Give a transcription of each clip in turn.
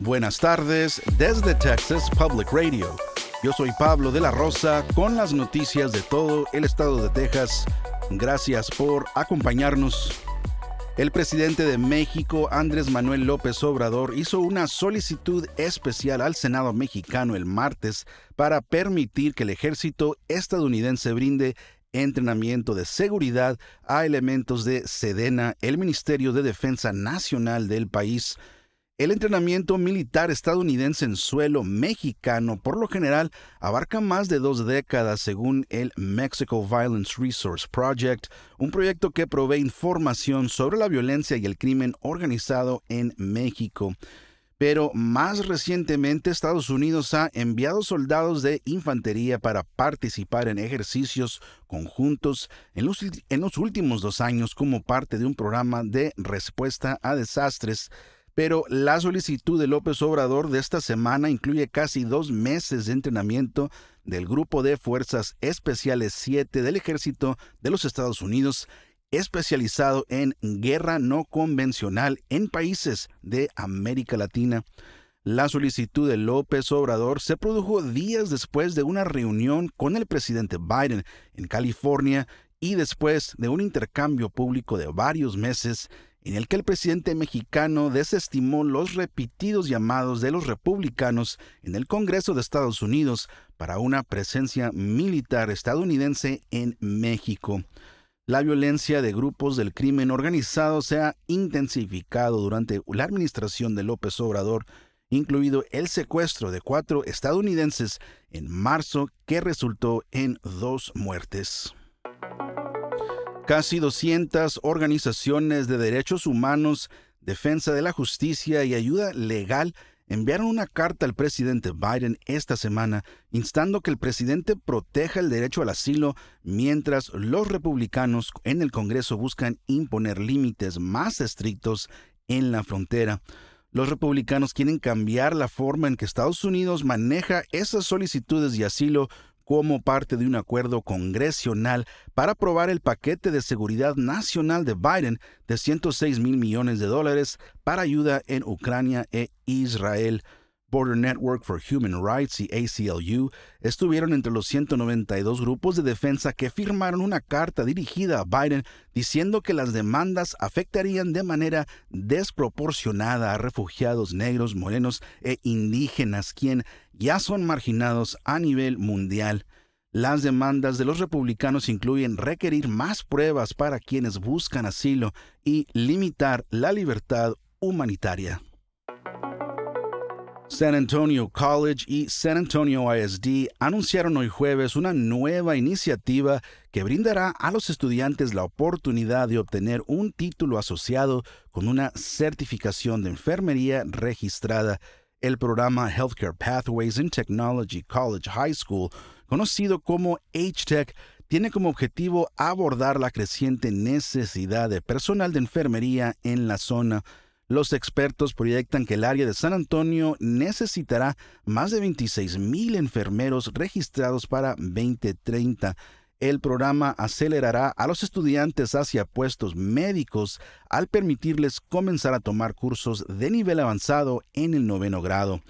Buenas tardes desde Texas Public Radio. Yo soy Pablo de la Rosa con las noticias de todo el estado de Texas. Gracias por acompañarnos. El presidente de México, Andrés Manuel López Obrador, hizo una solicitud especial al Senado mexicano el martes para permitir que el ejército estadounidense brinde entrenamiento de seguridad a elementos de Sedena, el Ministerio de Defensa Nacional del país, el entrenamiento militar estadounidense en suelo mexicano por lo general abarca más de dos décadas según el Mexico Violence Resource Project, un proyecto que provee información sobre la violencia y el crimen organizado en México. Pero más recientemente Estados Unidos ha enviado soldados de infantería para participar en ejercicios conjuntos en los, últimos dos años como parte de un programa de respuesta a desastres pero la solicitud de López Obrador de esta semana incluye casi dos meses de entrenamiento del Grupo de Fuerzas Especiales 7 del Ejército de los Estados Unidos, especializado en guerra no convencional en países de América Latina. La solicitud de López Obrador se produjo días después de una reunión con el presidente Biden en California y después de un intercambio público de varios meses en el que el presidente mexicano desestimó los repetidos llamados de los republicanos en el Congreso de Estados Unidos para una presencia militar estadounidense en México. La violencia de grupos del crimen organizado se ha intensificado durante la administración de López Obrador, incluido el secuestro de cuatro estadounidenses en marzo que resultó en dos muertes. Casi 200 organizaciones de derechos humanos, defensa de la justicia y ayuda legal enviaron una carta al presidente Biden esta semana instando que el presidente proteja el derecho al asilo mientras los republicanos en el Congreso buscan imponer límites más estrictos en la frontera. Los republicanos quieren cambiar la forma en que Estados Unidos maneja esas solicitudes de asilo como parte de un acuerdo congresional para aprobar el paquete de seguridad nacional de Biden de 106 mil millones de dólares para ayuda en Ucrania e Israel. Border Network for Human Rights y ACLU estuvieron entre los 192 grupos de defensa que firmaron una carta dirigida a Biden diciendo que las demandas afectarían de manera desproporcionada a refugiados negros, morenos e indígenas, quien ya son marginados a nivel mundial. Las demandas de los republicanos incluyen requerir más pruebas para quienes buscan asilo y limitar la libertad humanitaria. San Antonio College y San Antonio ISD anunciaron hoy jueves una nueva iniciativa que brindará a los estudiantes la oportunidad de obtener un título asociado con una certificación de enfermería registrada. El programa Healthcare Pathways in Technology College High School, conocido como HTEC, tiene como objetivo abordar la creciente necesidad de personal de enfermería en la zona. Los expertos proyectan que el área de San Antonio necesitará más de 26 mil enfermeros registrados para 2030. El programa acelerará a los estudiantes hacia puestos médicos al permitirles comenzar a tomar cursos de nivel avanzado en el noveno grado.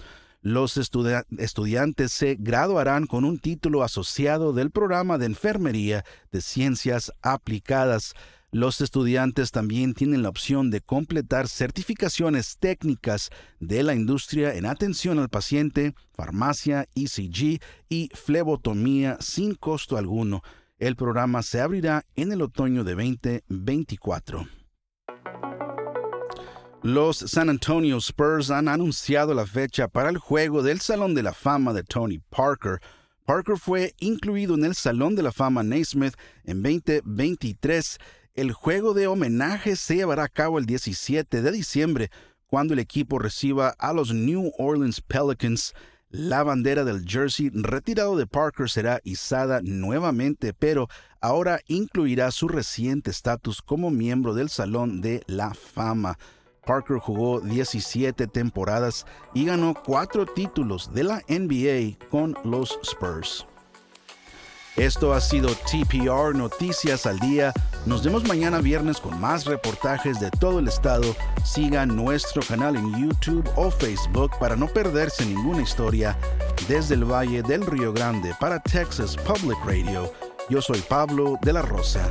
Los estudiantes se graduarán con un título asociado del programa de enfermería de ciencias aplicadas. Los estudiantes también tienen la opción de completar certificaciones técnicas de la industria en atención al paciente, farmacia, ECG y flebotomía sin costo alguno. El programa se abrirá en el otoño de 2024. Los San Antonio Spurs han anunciado la fecha para el juego del Salón de la Fama de Tony Parker. Parker fue incluido en el Salón de la Fama Naismith en 2023 el juego de homenaje se llevará a cabo el 17 de diciembre, cuando el equipo reciba a los New Orleans Pelicans. La bandera del jersey retirado de Parker será izada nuevamente, pero ahora incluirá su reciente estatus como miembro del Salón de la Fama. Parker jugó 17 temporadas y ganó cuatro títulos de la NBA con los Spurs. Esto ha sido TPR Noticias al Día. Nos vemos mañana viernes con más reportajes de todo el estado. Sigan nuestro canal en YouTube o Facebook para no perderse ninguna historia desde el Valle del Río Grande para Texas Public Radio. Yo soy Pablo de la Rosa.